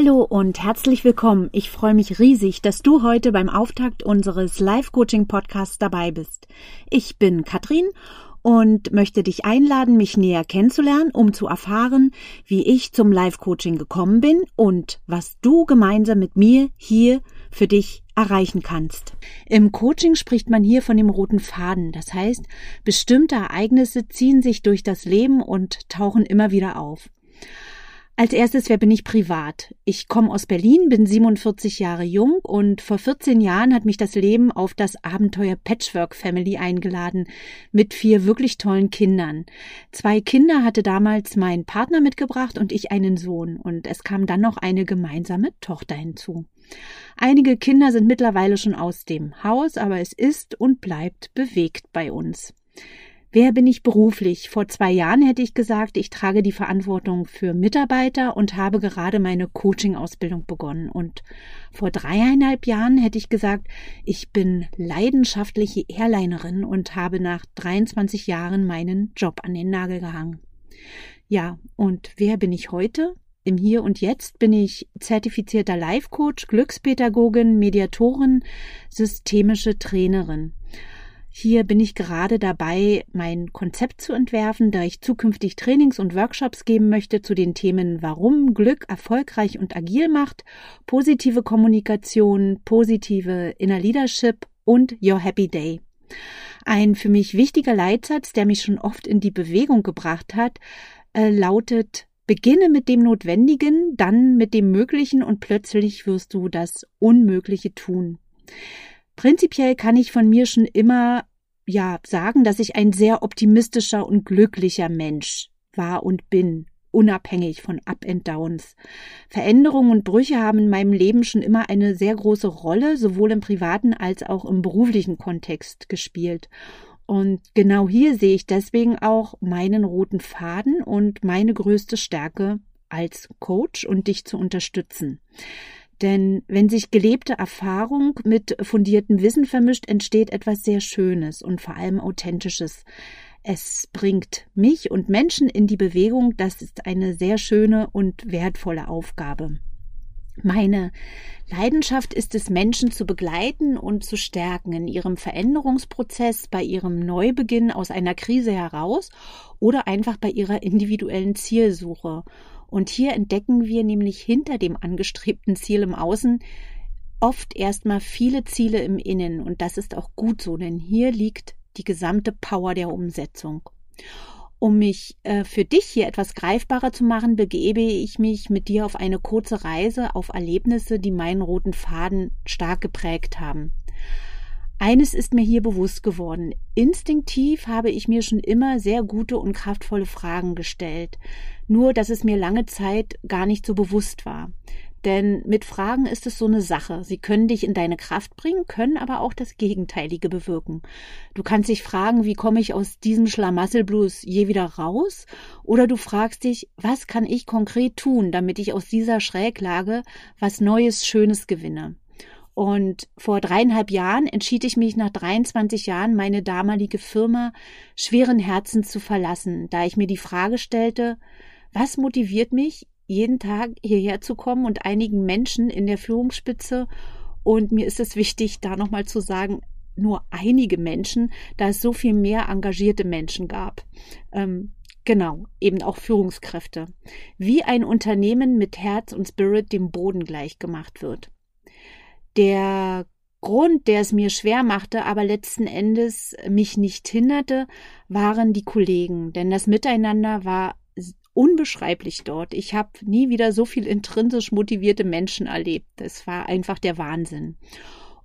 Hallo und herzlich willkommen. Ich freue mich riesig, dass du heute beim Auftakt unseres Live-Coaching-Podcasts dabei bist. Ich bin Katrin und möchte dich einladen, mich näher kennenzulernen, um zu erfahren, wie ich zum Live-Coaching gekommen bin und was du gemeinsam mit mir hier für dich erreichen kannst. Im Coaching spricht man hier von dem roten Faden. Das heißt, bestimmte Ereignisse ziehen sich durch das Leben und tauchen immer wieder auf. Als erstes, wer bin ich privat? Ich komme aus Berlin, bin 47 Jahre jung und vor 14 Jahren hat mich das Leben auf das Abenteuer Patchwork Family eingeladen mit vier wirklich tollen Kindern. Zwei Kinder hatte damals mein Partner mitgebracht und ich einen Sohn und es kam dann noch eine gemeinsame Tochter hinzu. Einige Kinder sind mittlerweile schon aus dem Haus, aber es ist und bleibt bewegt bei uns. Wer bin ich beruflich? Vor zwei Jahren hätte ich gesagt, ich trage die Verantwortung für Mitarbeiter und habe gerade meine Coaching-Ausbildung begonnen. Und vor dreieinhalb Jahren hätte ich gesagt, ich bin leidenschaftliche Airlinerin und habe nach 23 Jahren meinen Job an den Nagel gehangen. Ja, und wer bin ich heute? Im Hier und Jetzt bin ich zertifizierter Life-Coach, Glückspädagogin, Mediatorin, systemische Trainerin. Hier bin ich gerade dabei, mein Konzept zu entwerfen, da ich zukünftig Trainings und Workshops geben möchte zu den Themen Warum Glück erfolgreich und agil macht, positive Kommunikation, positive Inner Leadership und Your Happy Day. Ein für mich wichtiger Leitsatz, der mich schon oft in die Bewegung gebracht hat, äh, lautet Beginne mit dem Notwendigen, dann mit dem Möglichen und plötzlich wirst du das Unmögliche tun. Prinzipiell kann ich von mir schon immer ja sagen, dass ich ein sehr optimistischer und glücklicher Mensch war und bin, unabhängig von Up and Downs. Veränderungen und Brüche haben in meinem Leben schon immer eine sehr große Rolle, sowohl im privaten als auch im beruflichen Kontext gespielt. Und genau hier sehe ich deswegen auch meinen roten Faden und meine größte Stärke als Coach und dich zu unterstützen. Denn wenn sich gelebte Erfahrung mit fundiertem Wissen vermischt, entsteht etwas sehr Schönes und vor allem Authentisches. Es bringt mich und Menschen in die Bewegung. Das ist eine sehr schöne und wertvolle Aufgabe. Meine Leidenschaft ist es, Menschen zu begleiten und zu stärken in ihrem Veränderungsprozess, bei ihrem Neubeginn aus einer Krise heraus oder einfach bei ihrer individuellen Zielsuche. Und hier entdecken wir nämlich hinter dem angestrebten Ziel im Außen oft erstmal viele Ziele im Innen. Und das ist auch gut so, denn hier liegt die gesamte Power der Umsetzung. Um mich äh, für dich hier etwas greifbarer zu machen, begebe ich mich mit dir auf eine kurze Reise auf Erlebnisse, die meinen roten Faden stark geprägt haben. Eines ist mir hier bewusst geworden. Instinktiv habe ich mir schon immer sehr gute und kraftvolle Fragen gestellt. Nur, dass es mir lange Zeit gar nicht so bewusst war. Denn mit Fragen ist es so eine Sache. Sie können dich in deine Kraft bringen, können aber auch das Gegenteilige bewirken. Du kannst dich fragen, wie komme ich aus diesem Schlamassel-Blues je wieder raus? Oder du fragst dich, was kann ich konkret tun, damit ich aus dieser Schräglage was Neues, Schönes gewinne? Und vor dreieinhalb Jahren entschied ich mich nach 23 Jahren meine damalige Firma schweren Herzens zu verlassen, da ich mir die Frage stellte, was motiviert mich, jeden Tag hierher zu kommen und einigen Menschen in der Führungsspitze und mir ist es wichtig, da nochmal zu sagen, nur einige Menschen, da es so viel mehr engagierte Menschen gab. Ähm, genau, eben auch Führungskräfte. Wie ein Unternehmen mit Herz und Spirit dem Boden gleichgemacht wird. Der Grund, der es mir schwer machte, aber letzten Endes mich nicht hinderte, waren die Kollegen, denn das Miteinander war unbeschreiblich dort. Ich habe nie wieder so viel intrinsisch motivierte Menschen erlebt. Es war einfach der Wahnsinn.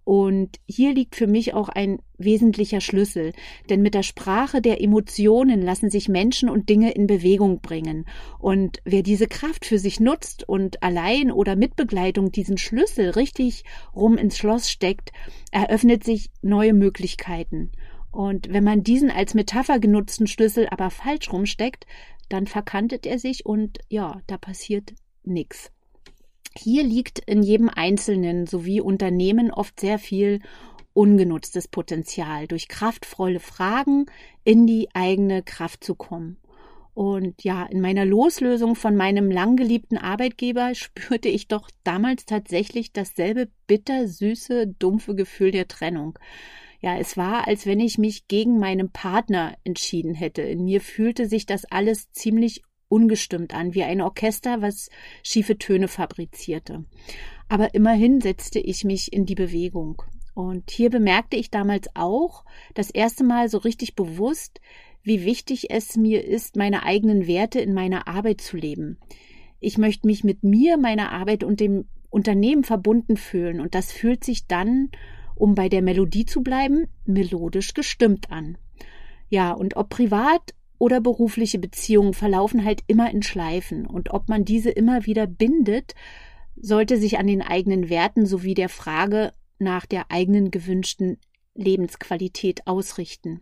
Und hier liegt für mich auch ein wesentlicher Schlüssel, denn mit der Sprache der Emotionen lassen sich Menschen und Dinge in Bewegung bringen. Und wer diese Kraft für sich nutzt und allein oder mit Begleitung diesen Schlüssel richtig rum ins Schloss steckt, eröffnet sich neue Möglichkeiten. Und wenn man diesen als Metapher genutzten Schlüssel aber falsch rumsteckt, dann verkantet er sich und ja, da passiert nichts. Hier liegt in jedem Einzelnen sowie Unternehmen oft sehr viel ungenutztes Potenzial, durch kraftvolle Fragen in die eigene Kraft zu kommen. Und ja, in meiner Loslösung von meinem langgeliebten Arbeitgeber spürte ich doch damals tatsächlich dasselbe bittersüße, dumpfe Gefühl der Trennung. Ja, es war, als wenn ich mich gegen meinen Partner entschieden hätte. In mir fühlte sich das alles ziemlich ungestimmt an, wie ein Orchester, was schiefe Töne fabrizierte. Aber immerhin setzte ich mich in die Bewegung. Und hier bemerkte ich damals auch das erste Mal so richtig bewusst, wie wichtig es mir ist, meine eigenen Werte in meiner Arbeit zu leben. Ich möchte mich mit mir, meiner Arbeit und dem Unternehmen verbunden fühlen. Und das fühlt sich dann, um bei der Melodie zu bleiben, melodisch gestimmt an. Ja, und ob privat oder berufliche Beziehungen verlaufen halt immer in Schleifen und ob man diese immer wieder bindet, sollte sich an den eigenen Werten sowie der Frage nach der eigenen gewünschten Lebensqualität ausrichten.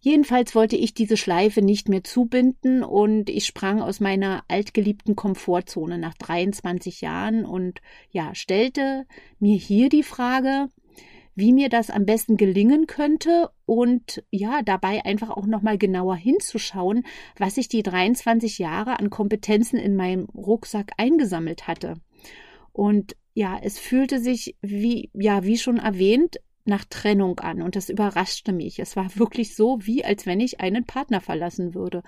Jedenfalls wollte ich diese Schleife nicht mehr zubinden und ich sprang aus meiner altgeliebten Komfortzone nach 23 Jahren und ja, stellte mir hier die Frage, wie mir das am besten gelingen könnte und ja, dabei einfach auch nochmal genauer hinzuschauen, was ich die 23 Jahre an Kompetenzen in meinem Rucksack eingesammelt hatte. Und ja, es fühlte sich wie, ja, wie schon erwähnt, nach Trennung an und das überraschte mich. Es war wirklich so, wie als wenn ich einen Partner verlassen würde.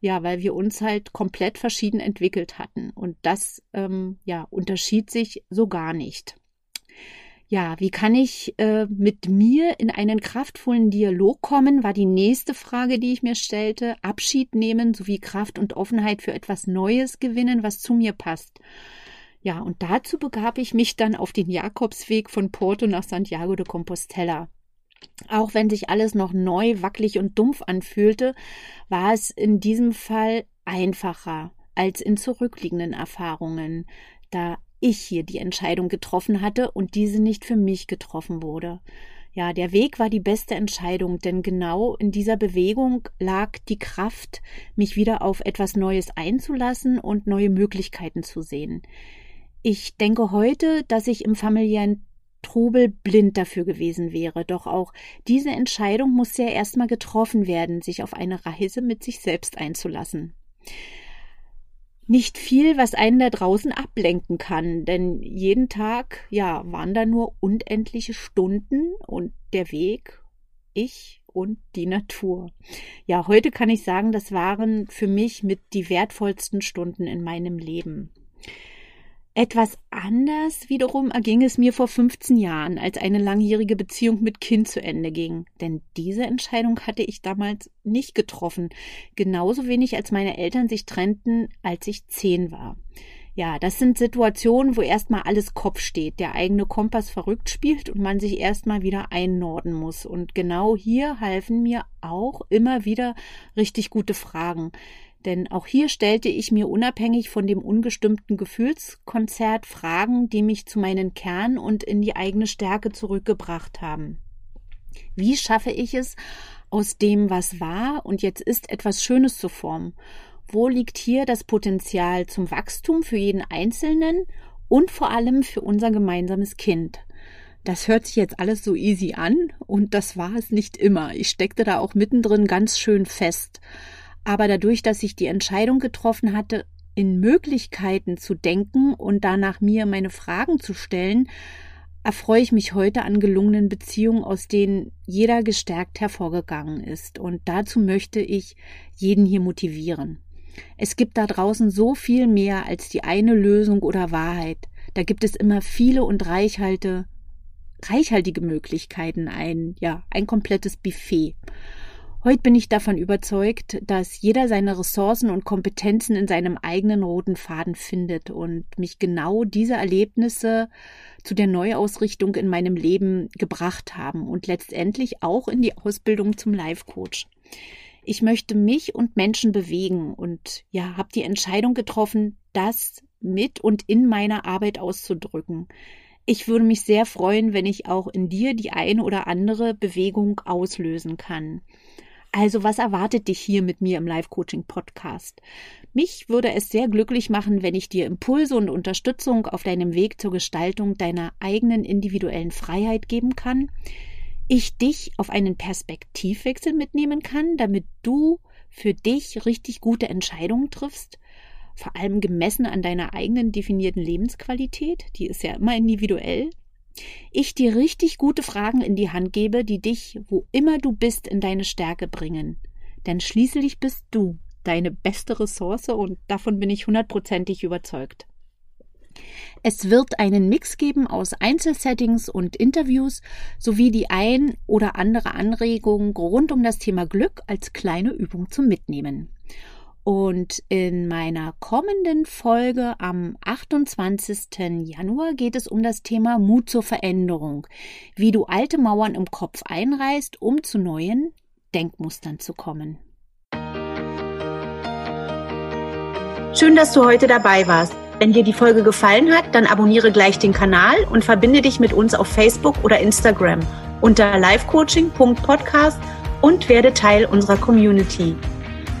Ja, weil wir uns halt komplett verschieden entwickelt hatten und das ähm, ja unterschied sich so gar nicht. Ja, wie kann ich äh, mit mir in einen kraftvollen Dialog kommen, war die nächste Frage, die ich mir stellte. Abschied nehmen sowie Kraft und Offenheit für etwas Neues gewinnen, was zu mir passt. Ja, und dazu begab ich mich dann auf den Jakobsweg von Porto nach Santiago de Compostela. Auch wenn sich alles noch neu, wackelig und dumpf anfühlte, war es in diesem Fall einfacher als in zurückliegenden Erfahrungen, da ich hier die Entscheidung getroffen hatte und diese nicht für mich getroffen wurde. Ja, der Weg war die beste Entscheidung, denn genau in dieser Bewegung lag die Kraft, mich wieder auf etwas Neues einzulassen und neue Möglichkeiten zu sehen. Ich denke heute, dass ich im familiären Trubel blind dafür gewesen wäre, doch auch diese Entscheidung muss ja erstmal getroffen werden, sich auf eine Reise mit sich selbst einzulassen nicht viel, was einen da draußen ablenken kann, denn jeden Tag, ja, waren da nur unendliche Stunden und der Weg, ich und die Natur. Ja, heute kann ich sagen, das waren für mich mit die wertvollsten Stunden in meinem Leben. Etwas anders wiederum erging es mir vor 15 Jahren, als eine langjährige Beziehung mit Kind zu Ende ging. Denn diese Entscheidung hatte ich damals nicht getroffen. Genauso wenig als meine Eltern sich trennten, als ich zehn war. Ja, das sind Situationen, wo erstmal alles Kopf steht, der eigene Kompass verrückt spielt und man sich erstmal wieder einnorden muss. Und genau hier halfen mir auch immer wieder richtig gute Fragen. Denn auch hier stellte ich mir unabhängig von dem ungestimmten Gefühlskonzert Fragen, die mich zu meinen Kern und in die eigene Stärke zurückgebracht haben. Wie schaffe ich es, aus dem, was war und jetzt ist, etwas Schönes zu formen? Wo liegt hier das Potenzial zum Wachstum für jeden Einzelnen und vor allem für unser gemeinsames Kind? Das hört sich jetzt alles so easy an und das war es nicht immer. Ich steckte da auch mittendrin ganz schön fest. Aber dadurch, dass ich die Entscheidung getroffen hatte, in Möglichkeiten zu denken und danach mir meine Fragen zu stellen, erfreue ich mich heute an gelungenen Beziehungen, aus denen jeder gestärkt hervorgegangen ist. Und dazu möchte ich jeden hier motivieren. Es gibt da draußen so viel mehr als die eine Lösung oder Wahrheit. Da gibt es immer viele und reichhalte, reichhaltige Möglichkeiten, ein, ja, ein komplettes Buffet. Heute bin ich davon überzeugt, dass jeder seine Ressourcen und Kompetenzen in seinem eigenen roten Faden findet und mich genau diese Erlebnisse zu der Neuausrichtung in meinem Leben gebracht haben und letztendlich auch in die Ausbildung zum Life Coach. Ich möchte mich und Menschen bewegen und ja, habe die Entscheidung getroffen, das mit und in meiner Arbeit auszudrücken. Ich würde mich sehr freuen, wenn ich auch in dir die eine oder andere Bewegung auslösen kann. Also was erwartet dich hier mit mir im Live-Coaching-Podcast? Mich würde es sehr glücklich machen, wenn ich dir Impulse und Unterstützung auf deinem Weg zur Gestaltung deiner eigenen individuellen Freiheit geben kann. Ich dich auf einen Perspektivwechsel mitnehmen kann, damit du für dich richtig gute Entscheidungen triffst vor allem gemessen an deiner eigenen definierten Lebensqualität, die ist ja immer individuell, ich dir richtig gute Fragen in die Hand gebe, die dich, wo immer du bist, in deine Stärke bringen. Denn schließlich bist du deine beste Ressource und davon bin ich hundertprozentig überzeugt. Es wird einen Mix geben aus Einzelsettings und Interviews sowie die ein oder andere Anregung rund um das Thema Glück als kleine Übung zum Mitnehmen. Und in meiner kommenden Folge am 28. Januar geht es um das Thema Mut zur Veränderung, wie du alte Mauern im Kopf einreißt, um zu neuen Denkmustern zu kommen. Schön, dass du heute dabei warst. Wenn dir die Folge gefallen hat, dann abonniere gleich den Kanal und verbinde dich mit uns auf Facebook oder Instagram unter livecoaching.podcast und werde Teil unserer Community.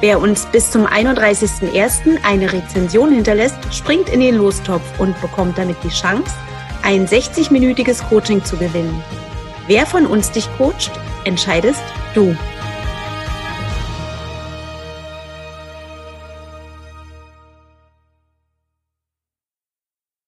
Wer uns bis zum 31.01. eine Rezension hinterlässt, springt in den Lostopf und bekommt damit die Chance, ein 60-minütiges Coaching zu gewinnen. Wer von uns dich coacht, entscheidest du.